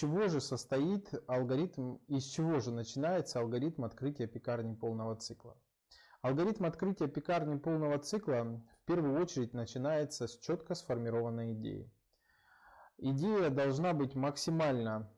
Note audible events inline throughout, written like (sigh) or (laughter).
чего же состоит алгоритм, из чего же начинается алгоритм открытия пекарни полного цикла? Алгоритм открытия пекарни полного цикла в первую очередь начинается с четко сформированной идеи. Идея должна быть максимально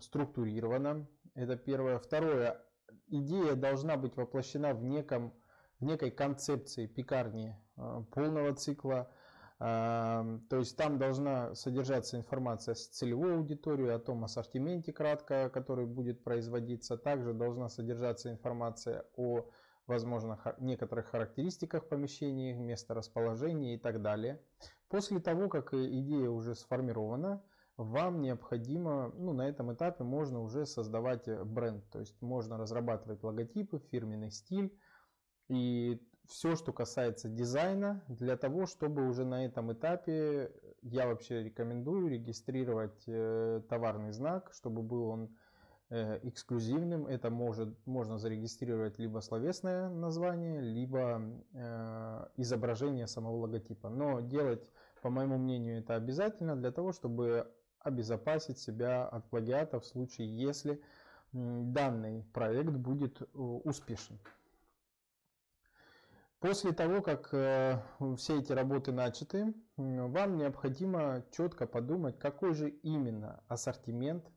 структурирована, это первое. Второе, идея должна быть воплощена в, неком, в некой концепции пекарни э, полного цикла, то есть там должна содержаться информация с целевой аудиторией, о том ассортименте кратко, который будет производиться. Также должна содержаться информация о, возможно, некоторых характеристиках помещений, месторасположении и так далее. После того, как идея уже сформирована, вам необходимо, ну на этом этапе можно уже создавать бренд, то есть можно разрабатывать логотипы, фирменный стиль и все, что касается дизайна, для того, чтобы уже на этом этапе я вообще рекомендую регистрировать э, товарный знак, чтобы был он э, эксклюзивным. Это может, можно зарегистрировать либо словесное название, либо э, изображение самого логотипа. Но делать, по моему мнению, это обязательно для того, чтобы обезопасить себя от плагиата в случае, если данный проект будет успешен. После того, как э, все эти работы начаты, вам необходимо четко подумать, какой же именно ассортимент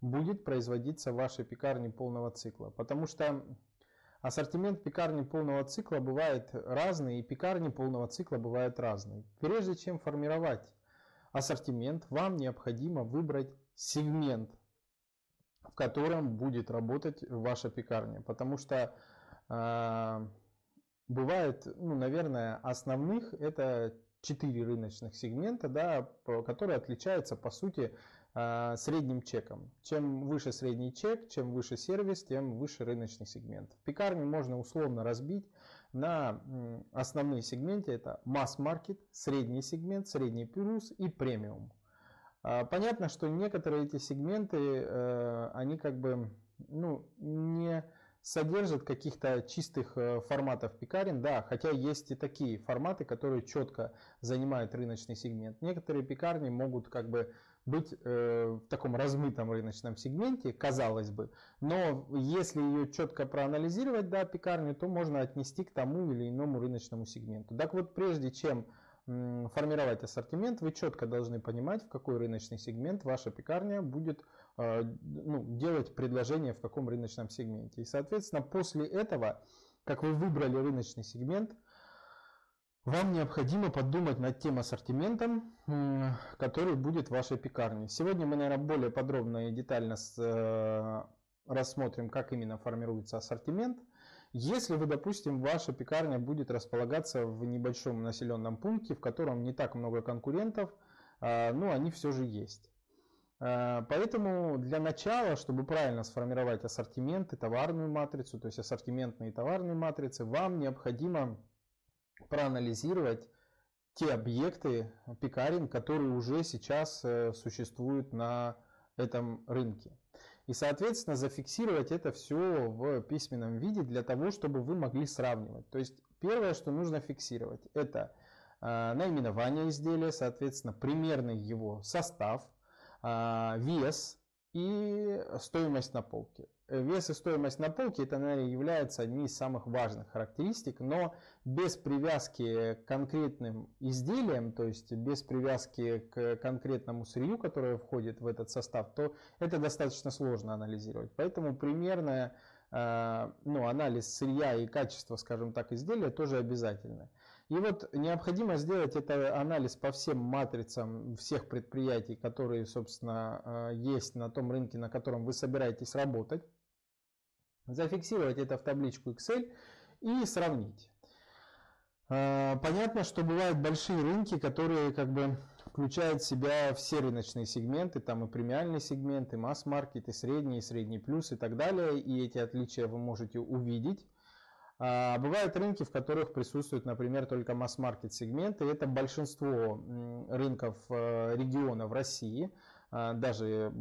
будет производиться в вашей пекарне полного цикла. Потому что ассортимент пекарни полного цикла бывает разный, и пекарни полного цикла бывают разные. Прежде чем формировать ассортимент, вам необходимо выбрать сегмент, в котором будет работать ваша пекарня. Потому что э, бывает, ну, наверное, основных это четыре рыночных сегмента, да, которые отличаются по сути а, средним чеком. Чем выше средний чек, чем выше сервис, тем выше рыночный сегмент. В пекарне можно условно разбить на основные сегменты. Это масс-маркет, средний сегмент, средний плюс и премиум. А, понятно, что некоторые эти сегменты, э, они как бы ну, не содержит каких-то чистых э, форматов пекарен, да, хотя есть и такие форматы, которые четко занимают рыночный сегмент. Некоторые пекарни могут как бы быть э, в таком размытом рыночном сегменте, казалось бы, но если ее четко проанализировать, да, пекарню, то можно отнести к тому или иному рыночному сегменту. Так вот, прежде чем формировать ассортимент, вы четко должны понимать, в какой рыночный сегмент ваша пекарня будет э, ну, делать предложение в каком рыночном сегменте. И, соответственно, после этого, как вы выбрали рыночный сегмент, вам необходимо подумать над тем ассортиментом, который будет в вашей пекарне. Сегодня мы, наверное, более подробно и детально э, рассмотрим, как именно формируется ассортимент – если вы, допустим, ваша пекарня будет располагаться в небольшом населенном пункте, в котором не так много конкурентов, а, ну, они все же есть. А, поэтому для начала, чтобы правильно сформировать ассортимент и товарную матрицу, то есть ассортиментные и товарные матрицы, вам необходимо проанализировать те объекты пекарен, которые уже сейчас э, существуют на этом рынке. И, соответственно, зафиксировать это все в письменном виде для того, чтобы вы могли сравнивать. То есть, первое, что нужно фиксировать, это э, наименование изделия, соответственно, примерный его состав, э, вес и стоимость на полке. Э, вес и стоимость на полке это, наверное, является одни из самых важных характеристик, но без привязки к конкретным изделиям, то есть без привязки к конкретному сырью, которое входит в этот состав, то это достаточно сложно анализировать. Поэтому примерная э, ну, анализ сырья и качества, скажем так, изделия тоже обязательно. И вот необходимо сделать это анализ по всем матрицам всех предприятий, которые, собственно, э, есть на том рынке, на котором вы собираетесь работать зафиксировать это в табличку Excel и сравнить. А, понятно, что бывают большие рынки, которые как бы включают в себя все рыночные сегменты, там и премиальный сегмент, и масс-маркет, и средний, и средний плюс и так далее, и эти отличия вы можете увидеть. А бывают рынки, в которых присутствует, например, только масс-маркет сегменты. Это большинство рынков э, региона в России – а, даже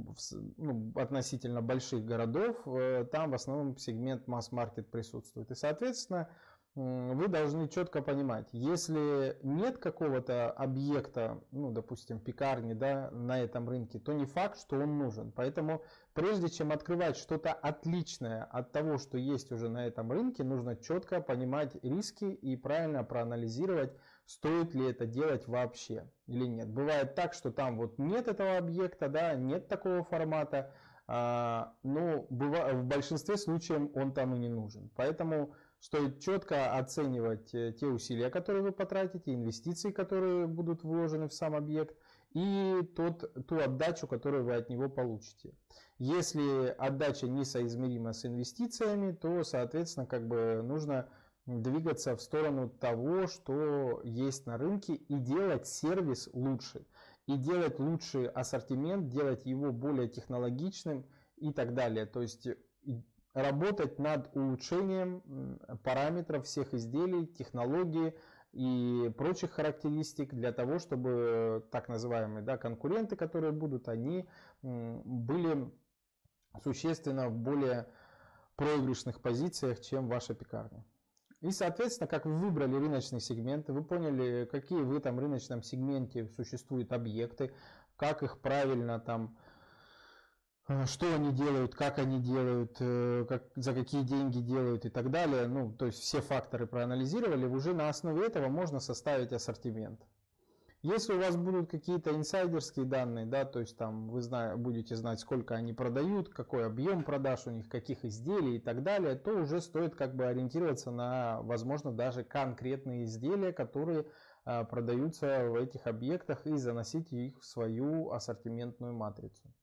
ну, относительно больших городов, э, там в основном сегмент масс-маркет присутствует. И, соответственно, вы должны четко понимать, если нет какого-то объекта, ну, допустим, пекарни, да, на этом рынке, то не факт, что он нужен. Поэтому прежде чем открывать что-то отличное от того, что есть уже на этом рынке, нужно четко понимать риски и правильно проанализировать, стоит ли это делать вообще или нет. Бывает так, что там вот нет этого объекта, да, нет такого формата, но в большинстве случаев он там и не нужен. Поэтому Стоит четко оценивать э, те усилия, которые вы потратите, инвестиции, которые будут вложены в сам объект, и тот, ту отдачу, которую вы от него получите. Если отдача несоизмерима с инвестициями, то, соответственно, как бы нужно двигаться в сторону того, что есть на рынке, и делать сервис лучше. И делать лучший ассортимент, делать его более технологичным и так далее. То есть работать над улучшением параметров всех изделий, технологий и прочих характеристик для того, чтобы так называемые да, конкуренты, которые будут, они были существенно в более проигрышных позициях, чем ваша пекарня. И, соответственно, как вы выбрали рыночный сегмент, вы поняли, какие в этом рыночном сегменте существуют объекты, как их правильно там Э, что они делают, как они делают, э, как, за какие деньги делают и так далее. Ну, то есть все факторы проанализировали, уже на основе этого можно составить ассортимент. Если у вас будут какие-то инсайдерские данные, да, то есть там вы зна будете знать, сколько они продают, какой объем продаж у них, каких изделий и так далее, то уже стоит как бы ориентироваться на, возможно, даже конкретные изделия, которые а, продаются в этих объектах и заносить их в свою ассортиментную матрицу.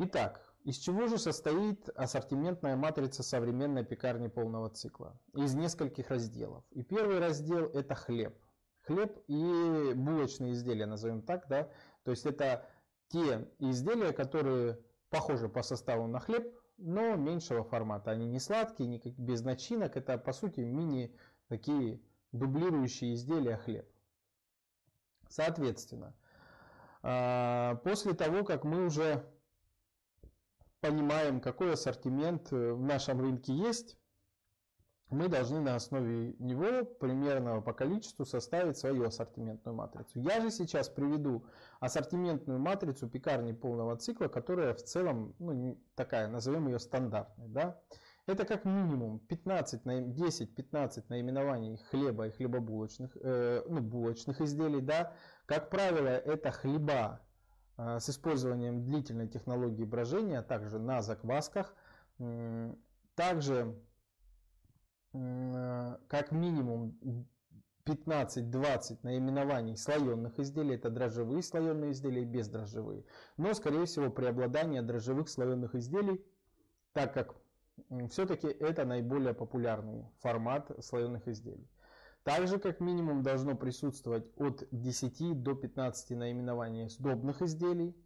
Итак, из чего же состоит ассортиментная матрица современной пекарни полного цикла? Из нескольких разделов. И первый раздел это хлеб. Хлеб и булочные изделия, назовем так, да. То есть это те изделия, которые похожи по составу на хлеб, но меньшего формата. Они не сладкие, не без начинок. Это по сути мини такие дублирующие изделия хлеб. Соответственно, а, после того, как мы уже понимаем, какой ассортимент в нашем рынке есть, мы должны на основе него примерно по количеству составить свою ассортиментную матрицу. Я же сейчас приведу ассортиментную матрицу пекарни полного цикла, которая в целом ну, такая, назовем ее стандартной. Да? Это как минимум 15, 10-15 наименований хлеба и хлебобулочных, э, ну, булочных изделий. Да? Как правило, это хлеба Э, с использованием длительной технологии брожения, а также на заквасках. Также как минимум 15-20 наименований слоеных изделий, это дрожжевые слоеные изделия и бездрожжевые. Но, скорее всего, преобладание дрожжевых слоеных изделий, так как все-таки это наиболее популярный формат слоеных изделий. Также как минимум должно присутствовать от 10 до 15 наименований сдобных изделий.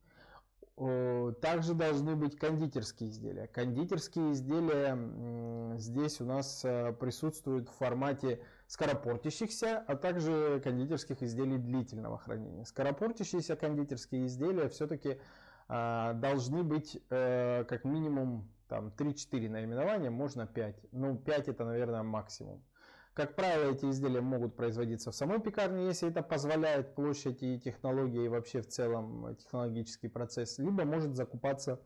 Также должны быть кондитерские изделия. Кондитерские изделия здесь у нас э, присутствуют в формате скоропортящихся, а также кондитерских изделий длительного хранения. Скоропортящиеся кондитерские изделия все-таки а, должны быть э, как минимум там 3-4 наименования, можно 5. Ну 5 это, наверное, максимум. Как правило, эти изделия могут производиться в самой пекарне, если это позволяет площадь и технологии, и вообще в целом технологический процесс, либо может закупаться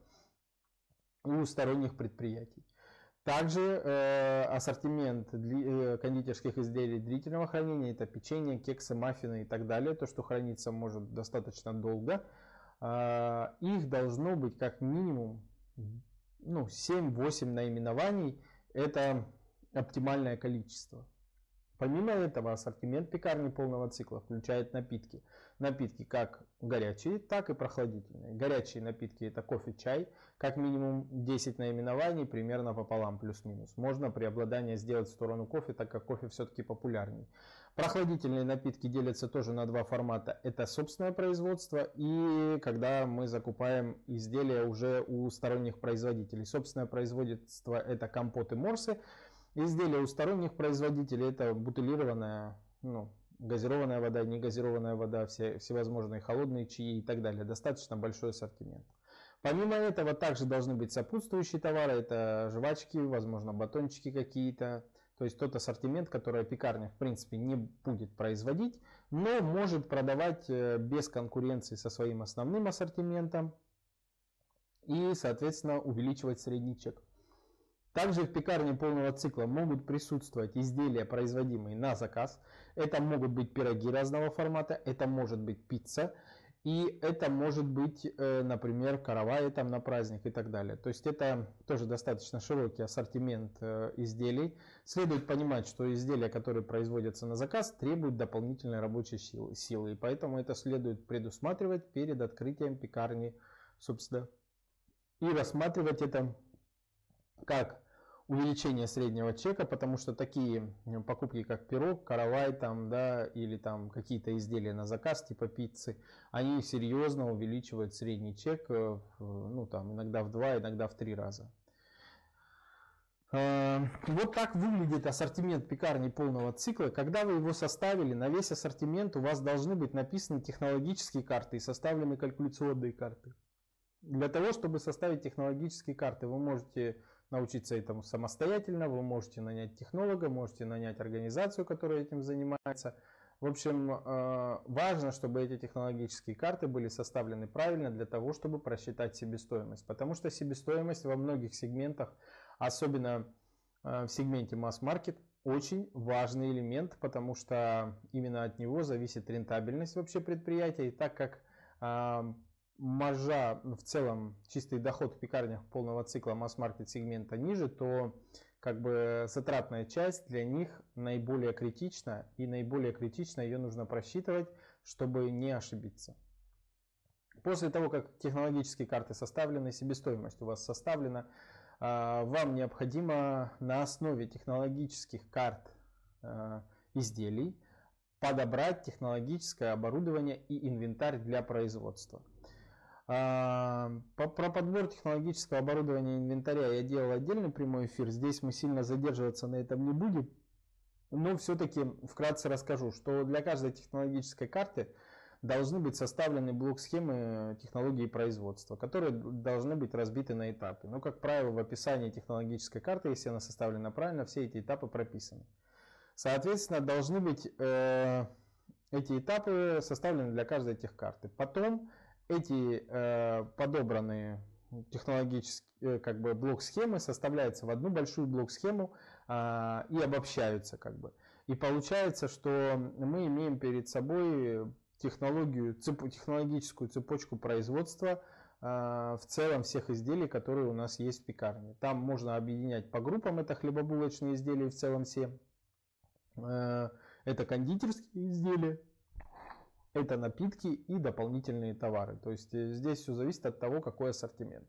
у сторонних предприятий. Также э, ассортимент дли, э, кондитерских изделий длительного хранения, это печенье, кексы, маффины и так далее, то, что хранится может достаточно долго, э, их должно быть как минимум ну, 7-8 наименований, это оптимальное количество. Помимо этого, ассортимент пекарни полного цикла включает напитки. Напитки как горячие, так и прохладительные. Горячие напитки это кофе, чай, как минимум 10 наименований, примерно пополам, плюс-минус. Можно преобладание сделать в сторону кофе, так как кофе все-таки популярней. Прохладительные напитки делятся тоже на два формата. Это собственное производство и когда мы закупаем изделия уже у сторонних производителей. Собственное производство это компоты, морсы. Изделия у сторонних производителей это бутылированная, ну, газированная вода, негазированная вода, все, всевозможные холодные чаи и так далее. Достаточно большой ассортимент. Помимо этого также должны быть сопутствующие товары, это жвачки, возможно батончики какие-то. то есть тот ассортимент, который пекарня в принципе не будет производить, но может продавать э, без конкуренции со своим основным ассортиментом и, соответственно, увеличивать средний чек. Также в пекарне полного цикла могут присутствовать изделия, производимые на заказ. Это могут быть пироги разного формата, это может быть пицца, и это может быть, э, например, каравай там на праздник и так далее. То есть это тоже достаточно широкий ассортимент э, изделий. Следует понимать, что изделия, которые производятся на заказ, требуют дополнительной рабочей силы. И поэтому это следует предусматривать перед открытием пекарни, собственно. И рассматривать это как увеличение среднего чека, потому что такие покупки, как пирог, каравай там, да, или там какие-то изделия на заказ, типа пиццы, они серьезно увеличивают средний чек, э, ну там иногда в два, иногда в три раза. Э, вот так выглядит ассортимент пекарни полного цикла. Когда вы его составили, на весь ассортимент у вас должны быть написаны технологические карты и составлены калькуляционные карты. Для того, чтобы составить технологические карты, вы можете научиться этому самостоятельно, вы можете нанять технолога, можете нанять организацию, которая этим занимается. В общем, э, важно, чтобы эти технологические карты были составлены правильно для того, чтобы просчитать себестоимость. Потому что себестоимость во многих сегментах, особенно э, в сегменте масс-маркет, очень важный элемент, потому что именно от него зависит рентабельность вообще предприятия. И так как э, маржа в целом, чистый доход в пекарнях полного цикла масс-маркет сегмента ниже, то как бы затратная часть для них наиболее критична, и наиболее критично ее нужно просчитывать, чтобы не ошибиться. После того, как технологические карты составлены, себестоимость у вас составлена, а, вам необходимо на основе технологических карт а, изделий подобрать технологическое оборудование и инвентарь для производства. А, про подбор технологического оборудования инвентаря я делал отдельный прямой эфир. Здесь мы сильно задерживаться на этом не будем. Но все-таки вкратце расскажу, что для каждой технологической карты должны быть составлены блок-схемы технологии производства, которые должны быть разбиты на этапы. Но, как правило, в описании технологической карты, если она составлена правильно, все эти этапы прописаны. Соответственно, должны быть э, эти этапы составлены для каждой этих карты. Потом эти э, подобранные технологические э, как бы блок-схемы составляются в одну большую блок-схему э, и обобщаются как бы. И получается, что мы имеем перед собой технологию, цеп, технологическую цепочку производства э, в целом всех изделий, которые у нас есть в пекарне. Там можно объединять по группам, это хлебобулочные изделия в целом все. Э, это кондитерские изделия, это напитки и дополнительные товары. То есть э, здесь все зависит от того, какой ассортимент.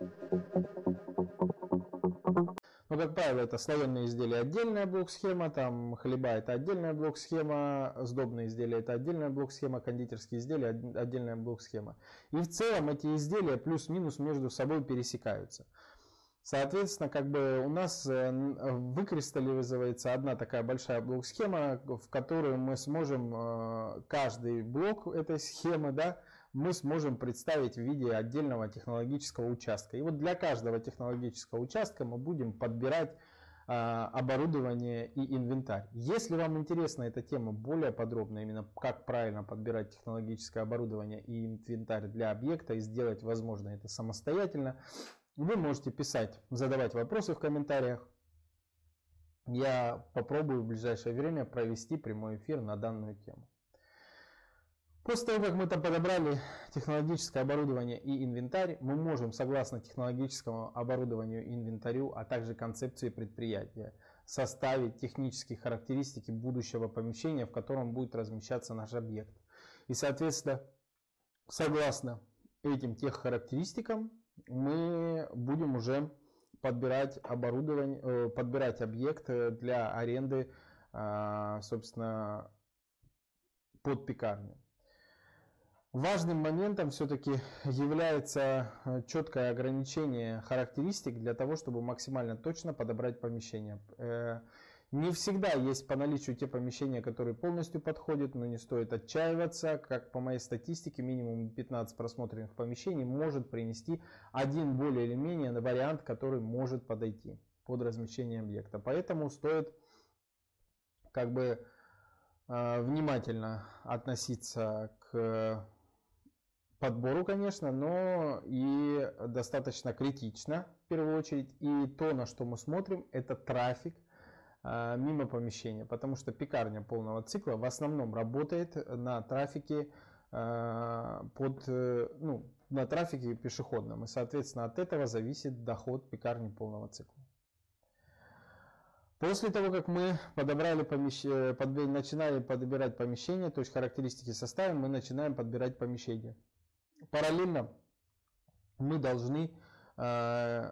Ну, как правило, это слоеные изделия отдельная блок-схема, там хлеба это отдельная блок-схема, сдобные изделия это отдельная блок-схема, кондитерские изделия отдельная блок-схема. И в целом эти изделия плюс-минус между собой пересекаются. Соответственно, как бы у нас э, выкристаллизуется одна такая большая блок-схема, в которую мы сможем э, каждый блок этой схемы, да, мы сможем представить в виде отдельного технологического участка. И вот для каждого технологического участка мы будем подбирать а, оборудование и инвентарь. Если вам интересна эта тема более подробно, именно как правильно подбирать технологическое оборудование и инвентарь для объекта и сделать возможно это самостоятельно, вы можете писать, задавать вопросы в комментариях. Я попробую в ближайшее время провести прямой эфир на данную тему. После того, как мы там подобрали технологическое оборудование и инвентарь, мы можем, согласно технологическому оборудованию и инвентарю, а также концепции предприятия, составить технические характеристики будущего помещения, в котором будет размещаться наш объект. И, соответственно, согласно этим тех характеристикам, мы будем уже подбирать оборудование, э, подбирать объект для аренды, а, собственно, под пекарню. Важным моментом все-таки является э, четкое ограничение характеристик для того, чтобы максимально точно подобрать помещение. Э, не всегда есть по наличию те помещения, которые полностью подходят, но не стоит отчаиваться. Как по моей статистике, минимум 15 просмотренных помещений может принести один более или менее вариант, который может подойти под размещение объекта. Поэтому стоит как бы э, внимательно относиться к подбору, конечно, но и достаточно критично в первую очередь. И то, на что мы смотрим, это трафик э, мимо помещения, потому что пекарня полного цикла в основном работает на трафике э, под, э, ну, на трафике пешеходном, и, соответственно, от этого зависит доход пекарни полного цикла. После того, как мы подобрали помещение, под, начинали подбирать помещение, то есть характеристики составим, мы начинаем подбирать помещение параллельно мы должны э,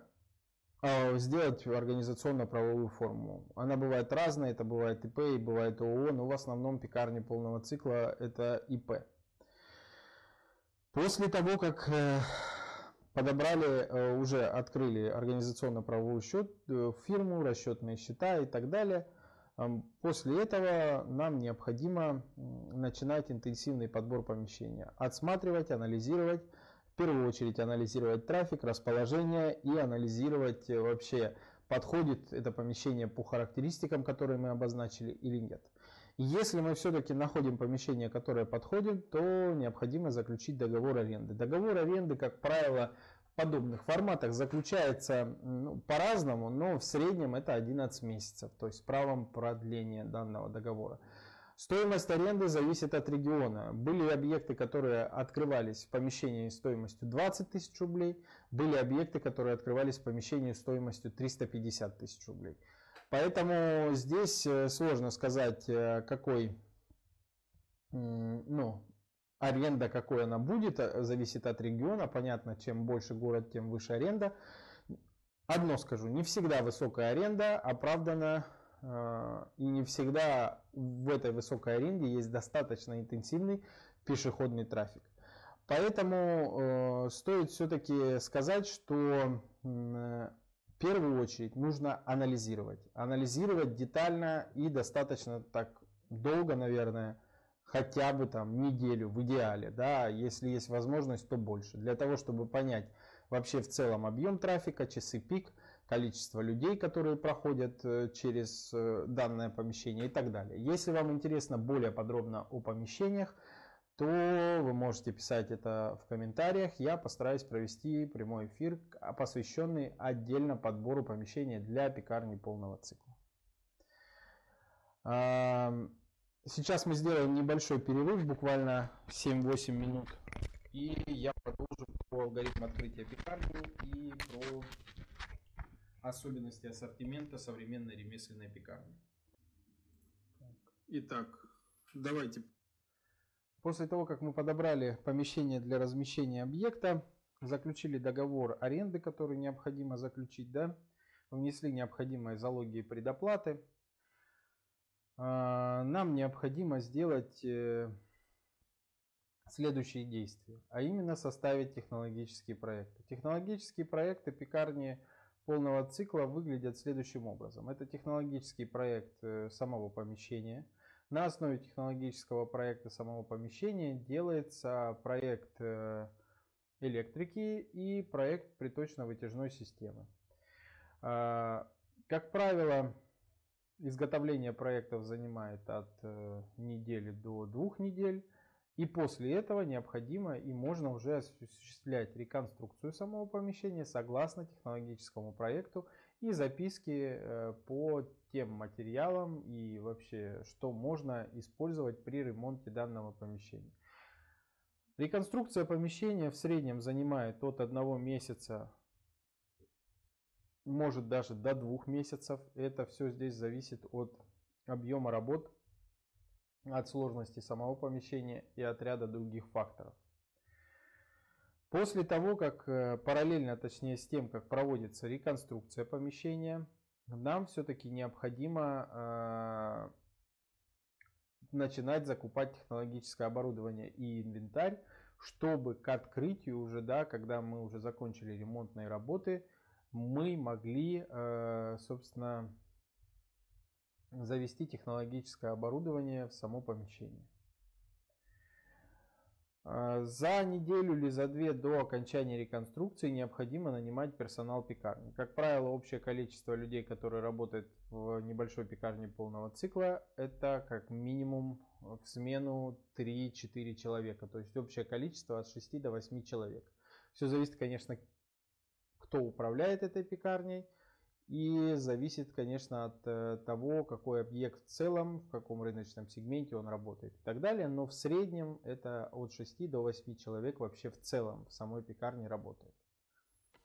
э, сделать организационно-правовую форму. Она бывает разная, это бывает ИП и бывает ООО, но в основном пекарни полного цикла это ИП. После того, как э, подобрали, уже открыли организационно-правовой счет, фирму, расчетные счета и так далее – После этого нам необходимо начинать интенсивный подбор помещения. Отсматривать, анализировать, в первую очередь анализировать трафик, расположение и анализировать э, вообще, подходит это помещение по характеристикам, которые мы обозначили или нет. Если мы все-таки находим помещение, которое подходит, то необходимо заключить договор аренды. Договор аренды, как правило, подобных форматах заключается ну, по-разному, но в среднем это 11 месяцев, то есть правом продления данного договора. Стоимость аренды зависит от региона. Были объекты, которые открывались в помещении стоимостью 20 тысяч рублей, были объекты, которые открывались в помещении стоимостью 350 тысяч рублей. Поэтому здесь э, сложно сказать, э, какой ну, Аренда, какой она будет, э, зависит от региона. Понятно, чем больше город, тем выше аренда. Одно скажу, не всегда высокая аренда оправдана и не всегда в этой высокой аренде есть достаточно интенсивный пешеходный трафик. Поэтому э, стоит все-таки сказать, что в первую очередь нужно анализировать. Анализировать детально и достаточно так долго, наверное, хотя бы там неделю в идеале, да, если есть возможность, то больше, для того, чтобы понять вообще в целом объем трафика, часы пик, количество людей, которые проходят э, через э, данное помещение и так далее. Если вам интересно более подробно о помещениях, то вы можете писать это в комментариях. Я постараюсь провести прямой эфир, посвященный отдельно подбору помещения для пекарни полного цикла. Сейчас мы сделаем небольшой перерыв, буквально 7-8 минут. И я продолжу по алгоритму открытия пекарни и про особенности ассортимента современной ремесленной пекарни. Итак, давайте. После того, как мы подобрали помещение для размещения объекта, заключили договор аренды, который необходимо заключить, да, внесли необходимые залоги и предоплаты, а, нам необходимо сделать э, следующие действия, а именно составить технологические проекты. Технологические проекты пекарни полного цикла выглядят следующим образом. Это технологический проект э, самого помещения. На основе технологического проекта самого помещения делается проект э, электрики и проект приточно-вытяжной системы. А, как правило, Изготовление проектов занимает от э, недели до двух недель. И после этого необходимо и можно уже осуществлять реконструкцию самого помещения согласно технологическому проекту и записки э, по тем материалам и вообще что можно использовать при ремонте данного помещения. Реконструкция помещения в среднем занимает от одного месяца может даже до двух месяцев. Это все здесь зависит от объема работ, от сложности самого помещения и от ряда других факторов. После того, как э, параллельно, точнее с тем, как проводится реконструкция помещения, нам все-таки необходимо э, начинать закупать технологическое оборудование и инвентарь, чтобы к открытию уже, да, когда мы уже закончили ремонтные работы, мы могли, э, собственно, завести технологическое оборудование в само помещение. А, за неделю или за две до окончания реконструкции необходимо нанимать персонал пекарни. Как правило, общее количество людей, которые работают в небольшой пекарне полного цикла, это как минимум в смену 3-4 человека. То есть общее количество от 6 до 8 человек. Все зависит, конечно, кто управляет этой пекарней – и зависит, конечно, от э, того, какой объект в целом, в каком рыночном сегменте он работает и так далее. Но в среднем это от 6 до 8 человек вообще в целом в самой пекарне работает.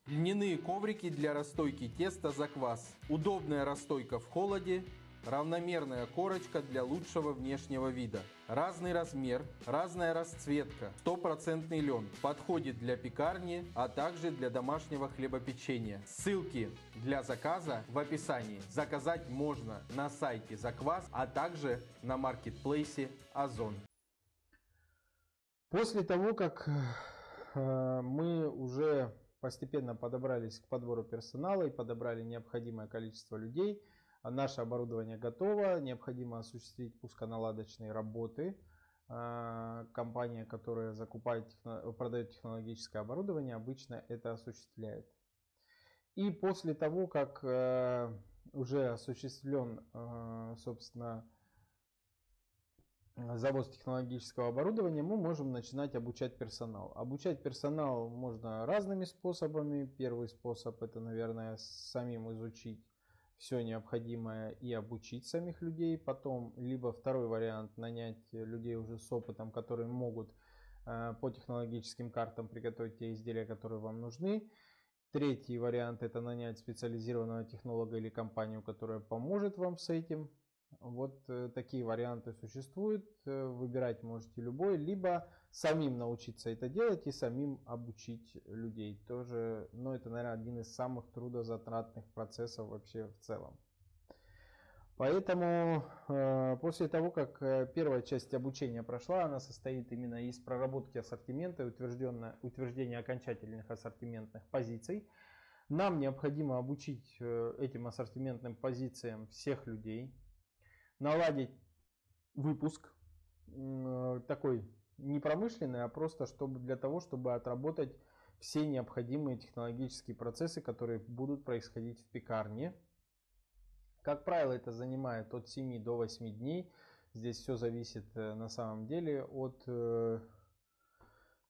Льняные коврики для расстойки теста за квас. Удобная расстойка в холоде, равномерная корочка для лучшего внешнего вида. Разный размер, разная расцветка, стопроцентный лен. Подходит для пекарни, а также для домашнего хлебопечения. Ссылки для заказа в описании. Заказать можно на сайте Заквас, а также на маркетплейсе Озон. После того, как э, мы уже постепенно подобрались к подбору персонала и подобрали необходимое количество людей – Наше оборудование готово, необходимо осуществить пусконаладочные работы. А, компания, которая закупает, продает технологическое оборудование, обычно это осуществляет. И после того, как э, уже осуществлен, э, собственно, завоз технологического оборудования, мы можем начинать обучать персонал. Обучать персонал можно разными способами. Первый способ это, наверное, самим изучить все необходимое и обучить самих людей. Потом, либо второй вариант, нанять людей уже с опытом, которые могут э, по технологическим картам приготовить те изделия, которые вам нужны. Третий вариант это нанять специализированного технолога или компанию, которая поможет вам с этим. Вот э, такие варианты существуют. Э, выбирать можете любой, либо самим научиться это делать и самим обучить людей. Тоже, но ну, это, наверное, один из самых трудозатратных процессов вообще в целом. Поэтому э, после того, как первая часть обучения прошла, она состоит именно из проработки ассортимента и утверждения окончательных ассортиментных позиций. Нам необходимо обучить этим ассортиментным позициям всех людей, наладить выпуск э, такой не промышленный, а просто чтобы для того, чтобы отработать все необходимые технологические процессы, которые будут происходить в пекарне. Как правило, это занимает от 7 до 8 дней. Здесь все зависит э, на самом деле от э,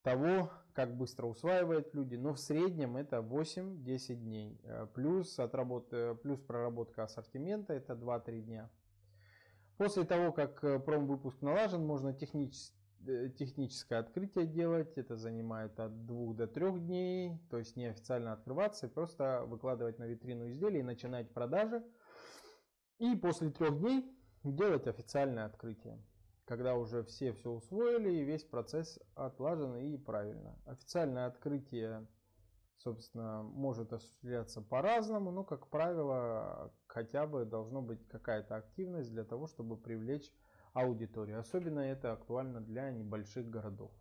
того, как быстро усваивают люди, но в среднем это 8-10 дней. Плюс, отработка, плюс проработка ассортимента это 2-3 дня. После того, как э, промвыпуск налажен, можно технически э, техническое открытие делать. Это занимает от 2 до 3 дней. То есть неофициально открываться просто выкладывать на витрину изделия и начинать продажи. И после трех дней делать официальное открытие. Когда уже все все усвоили и весь процесс отлажен и правильно. Официальное открытие собственно, может осуществляться по-разному, но, как правило, хотя бы должно быть какая-то активность для того, чтобы привлечь аудиторию. Особенно это актуально для небольших городов.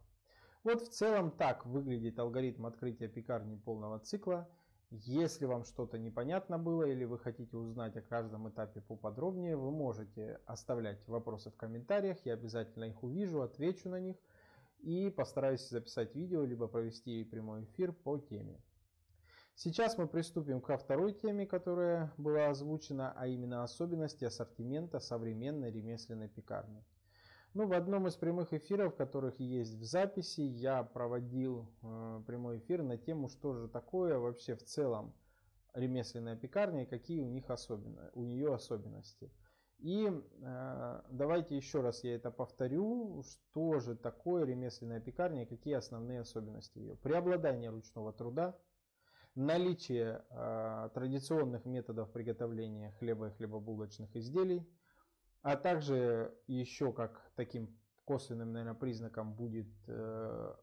Вот в целом так выглядит алгоритм открытия пекарни полного цикла. Если вам что-то непонятно было или вы хотите узнать о каждом этапе поподробнее, вы можете оставлять вопросы в комментариях, я обязательно их увижу, отвечу на них и постараюсь записать видео, либо провести прямой эфир по теме. Сейчас мы приступим ко второй теме, которая была озвучена, а именно особенности ассортимента современной ремесленной пекарни. Ну, в одном из прямых эфиров, которых есть в записи, я проводил э, прямой эфир на тему, что же такое вообще в целом ремесленная пекарня и какие у них особенно, у нее особенности. И э, давайте еще раз я это повторю, что же такое ремесленная пекарня и какие основные особенности ее. Преобладание ручного труда, наличие э, традиционных методов приготовления хлеба и хлебобулочных изделий, а также еще как таким косвенным, наверное, признаком будет э,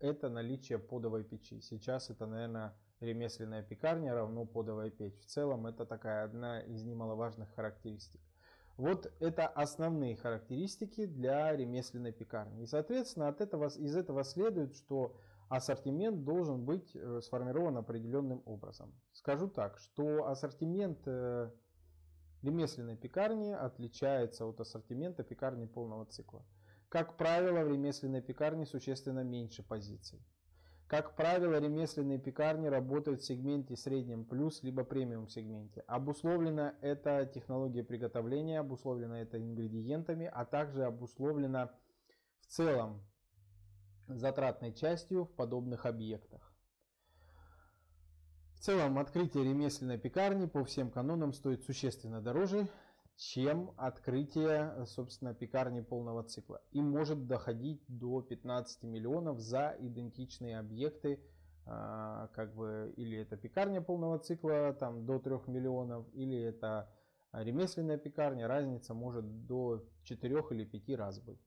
это наличие подовой печи. Сейчас это, наверное, ремесленная пекарня равно подовая печь. В целом это такая одна из немаловажных характеристик. Вот это основные характеристики для ремесленной пекарни. И, соответственно, от этого, из этого следует, что ассортимент должен быть э, сформирован определенным образом. Скажу так, что ассортимент э, ремесленной пекарни отличается от ассортимента пекарни полного цикла. Как правило, в ремесленной пекарне существенно меньше позиций. Как правило, ремесленные пекарни работают в сегменте среднем плюс, либо премиум сегменте. Обусловлено это технологией приготовления, обусловлено это ингредиентами, а также обусловлено в целом затратной частью в подобных объектах. В целом, открытие ремесленной пекарни по всем канонам стоит существенно дороже, чем открытие, собственно, пекарни полного цикла. И может доходить до 15 миллионов за идентичные объекты, а, как бы, или это пекарня полного цикла, там, до 3 миллионов, или это ремесленная пекарня, разница может до 4 или 5 раз быть.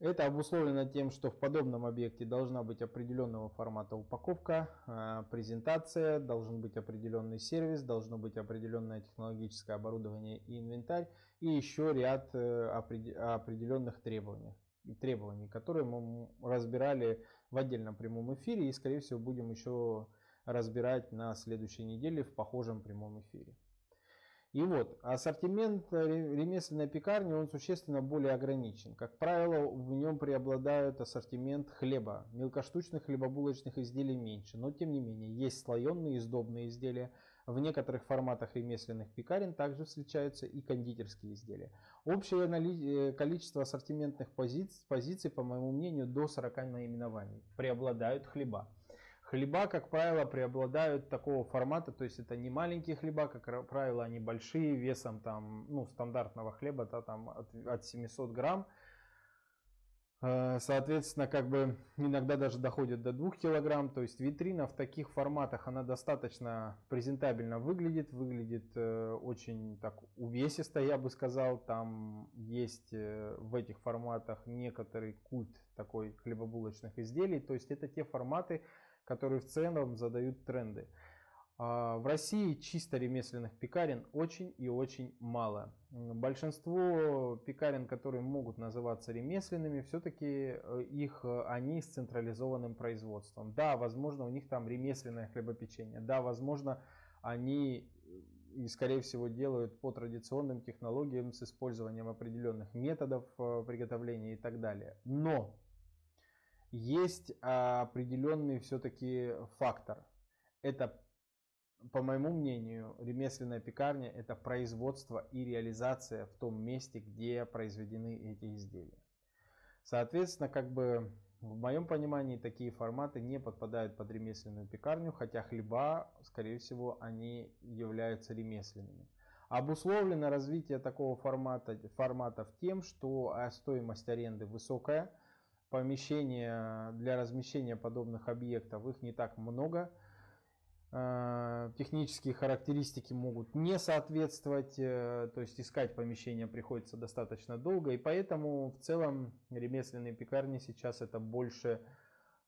Это обусловлено тем, что в подобном объекте должна быть определенного формата упаковка, а, презентация, должен быть определенный сервис, должно быть определенное технологическое оборудование и инвентарь, и еще ряд э, определенных требований, требований, которые мы разбирали в отдельном прямом эфире и, скорее всего, будем еще разбирать на следующей неделе в похожем прямом эфире. И вот, ассортимент ремесленной пекарни, он существенно более ограничен. Как правило, в нем преобладает ассортимент хлеба. Мелкоштучных хлебобулочных изделий меньше, но тем не менее, есть слоеные и сдобные изделия. В некоторых форматах ремесленных пекарен также встречаются и кондитерские изделия. Общее э, количество ассортиментных позиций, позиций, по моему мнению, до 40 наименований. Преобладают хлеба. Хлеба, как правило, преобладают такого формата, то есть это не маленькие хлеба, как правило, они большие, весом там, ну, стандартного хлеба, да, там от, от 700 грамм. Э, соответственно, как бы иногда даже доходит до 2 килограмм. То есть витрина в таких форматах, она достаточно презентабельно выглядит. Выглядит э, очень так увесисто, я бы сказал. Там есть э, в этих форматах некоторый культ такой хлебобулочных изделий. То есть это те форматы, которые в целом задают тренды. А, в России чисто ремесленных пекарен очень и очень мало. Большинство пекарен, которые могут называться ремесленными, все-таки э, их, э, они с централизованным производством. Да, возможно, у них там ремесленное хлебопечение. Да, возможно, они и, скорее всего, делают по традиционным технологиям с использованием определенных методов э, приготовления и так далее. Но есть определенный все-таки фактор. Это, по моему мнению, ремесленная пекарня – это производство и реализация в том месте, где произведены эти изделия. Соответственно, как бы в моем понимании такие форматы не подпадают под ремесленную пекарню, хотя хлеба, скорее всего, они являются ремесленными. Обусловлено развитие такого формата, форматов тем, что стоимость аренды высокая – помещения для размещения подобных объектов, их не так много. А, технические характеристики могут не соответствовать, э, то есть искать помещение приходится достаточно долго. И поэтому в целом ремесленные пекарни сейчас это больше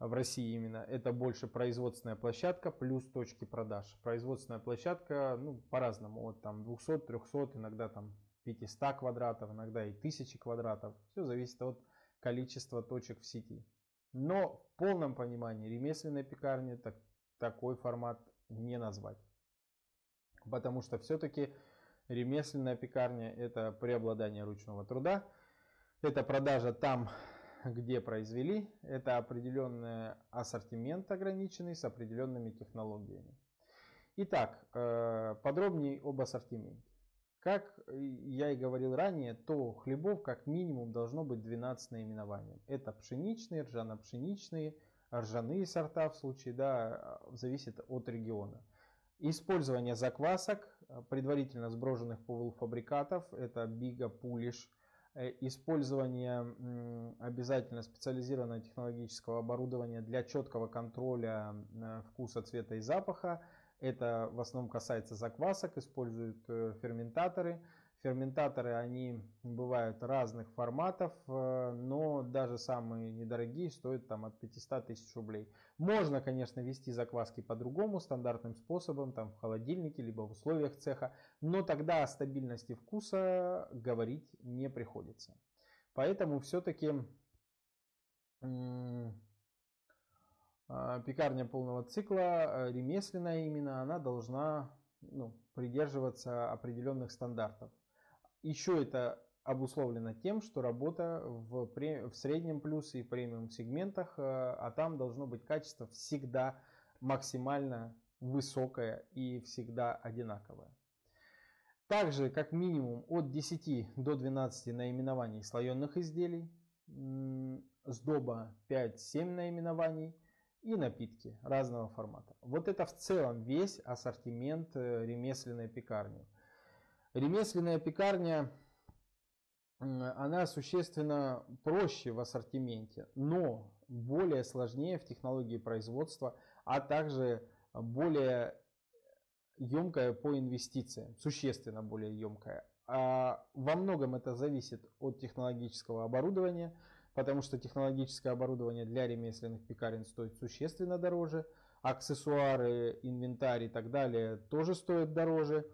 в России именно, это больше производственная площадка плюс точки продаж. Производственная площадка, ну, по-разному, от там 200, 300, иногда там 500 квадратов, иногда и 1000 квадратов. Все зависит от количество точек в сети. Но в полном понимании ремесленной пекарни так, такой формат не назвать. Потому что все-таки ремесленная пекарня это преобладание ручного труда. Это продажа там, где произвели. Это определенный ассортимент ограниченный с определенными технологиями. Итак, э, подробнее об ассортименте. Как я и говорил ранее, то хлебов как минимум должно быть 12 наименований. Это пшеничные, ржано-пшеничные, ржаные сорта в случае, да, зависит от региона. Использование заквасок, предварительно сброженных полуфабрикатов, это бига, пулиш. Э, использование обязательно специализированного технологического оборудования для четкого контроля вкуса, цвета и запаха. Это в основном касается заквасок, используют э, ферментаторы. Ферментаторы, они бывают разных форматов, э, но даже самые недорогие стоят там от 500 тысяч рублей. Можно, конечно, вести закваски по-другому, стандартным способом, там в холодильнике, либо в условиях цеха, но тогда о стабильности вкуса говорить не приходится. Поэтому все-таки пекарня полного цикла, э, ремесленная именно, она должна ну, придерживаться определенных стандартов. Еще это обусловлено тем, что работа в, в среднем плюсе и премиум сегментах, э, а там должно быть качество всегда максимально высокое и всегда одинаковое. Также как минимум от 10 до 12 наименований слоеных изделий, сдоба 5-7 наименований и напитки разного формата. Вот это в целом весь ассортимент э, ремесленной пекарни. Ремесленная пекарня, она существенно проще в ассортименте, но более сложнее в технологии производства, а также более емкая по инвестициям, существенно более емкая. А во многом это зависит от технологического оборудования, потому что технологическое оборудование для ремесленных пекарен стоит существенно дороже, аксессуары, инвентарь и так далее тоже стоят дороже.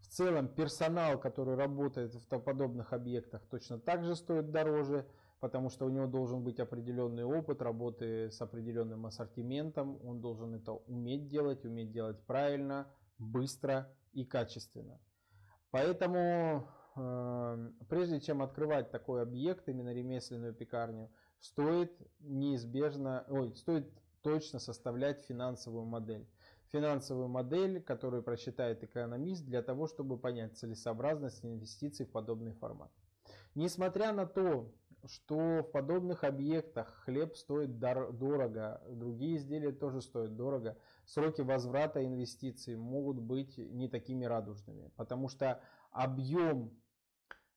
В целом персонал, который работает в подобных объектах, точно так же стоит дороже, потому что у него должен быть определенный опыт работы с определенным ассортиментом, он должен это уметь делать, уметь делать правильно, быстро и качественно. Поэтому прежде чем открывать такой объект, именно ремесленную пекарню, стоит неизбежно, ой, стоит точно составлять финансовую модель финансовую модель, которую просчитает экономист для того, чтобы понять целесообразность инвестиций в подобный формат. Несмотря на то, что в подобных объектах хлеб стоит дорого, другие изделия тоже стоят дорого, сроки возврата инвестиций могут быть не такими радужными, потому что объем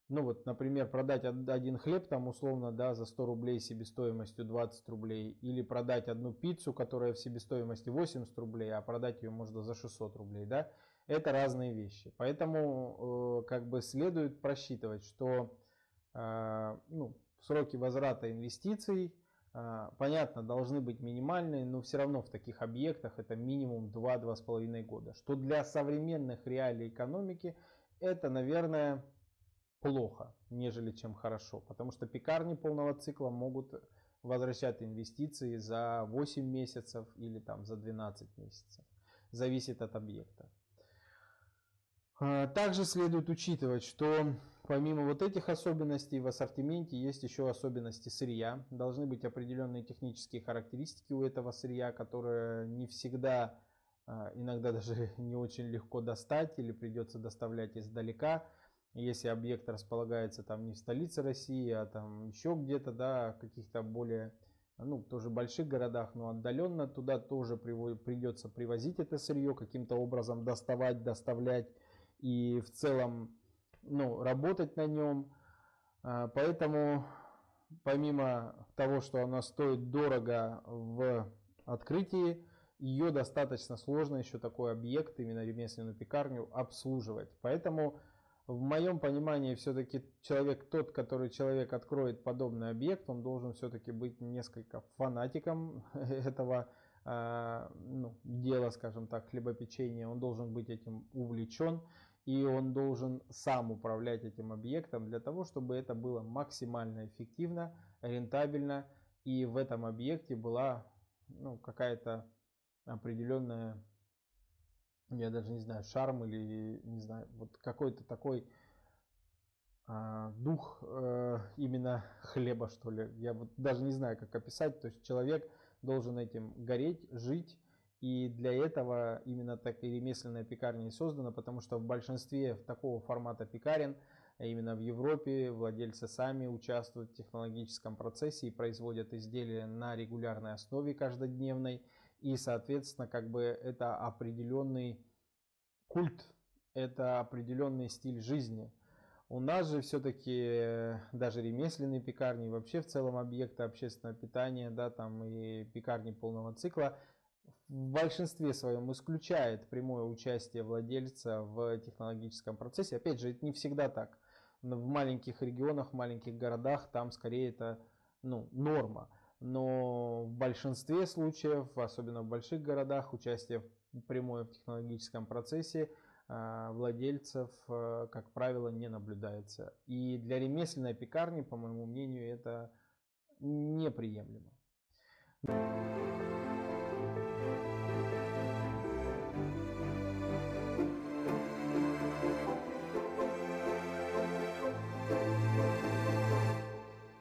ну вот, например, продать один хлеб там условно, да, за 100 рублей себестоимостью 20 рублей, или продать одну пиццу, которая в себестоимости 80 рублей, а продать ее можно за 600 рублей, да, это разные вещи. Поэтому э, как бы следует просчитывать, что э, ну, сроки возврата инвестиций, э, понятно, должны быть минимальные, но все равно в таких объектах это минимум 2-2,5 года, что для современных реалий экономики это, наверное, плохо, нежели чем хорошо. Потому что пекарни полного цикла могут возвращать инвестиции за 8 месяцев или там за 12 месяцев. Зависит от объекта. А, также следует учитывать, что помимо вот этих особенностей в ассортименте есть еще особенности сырья. Должны быть определенные технические характеристики у этого сырья, которые не всегда, а, иногда даже (laughs) не очень легко достать или придется доставлять издалека если объект располагается там не в столице России, а там еще где-то, да, каких-то более, ну, тоже больших городах, но отдаленно туда тоже придется привозить это сырье, каким-то образом доставать, доставлять и в целом, ну, работать на нем. А, поэтому, помимо того, что она стоит дорого в открытии, ее достаточно сложно еще такой объект, именно ремесленную пекарню, обслуживать. Поэтому в моем понимании все-таки человек, тот, который человек откроет подобный объект, он должен все-таки быть несколько фанатиком (laughs) этого э, ну, дела, скажем так, хлебопечения. Он должен быть этим увлечен и он должен сам управлять этим объектом для того, чтобы это было максимально эффективно, рентабельно и в этом объекте была ну, какая-то определенная я даже не знаю, шарм или, не знаю, вот какой-то такой а, дух э, именно хлеба, что ли. Я вот даже не знаю, как описать. То есть человек должен этим гореть, жить. И для этого именно так и ремесленная пекарня и создана, потому что в большинстве такого формата пекарен, а именно в Европе, владельцы сами участвуют в технологическом процессе и производят изделия на регулярной основе каждодневной. И, соответственно, как бы это определенный культ, это определенный стиль жизни. У нас же все-таки э, даже ремесленные пекарни, вообще в целом объекты общественного питания, да, там и пекарни полного цикла, в большинстве своем исключает прямое участие владельца в технологическом процессе. Опять же, это не всегда так. Но В маленьких регионах, в маленьких городах там скорее это ну, норма. Но в большинстве случаев, особенно в больших городах, участие прямое в технологическом процессе а, владельцев, а, как правило, не наблюдается. И для ремесленной пекарни, по моему мнению, это неприемлемо.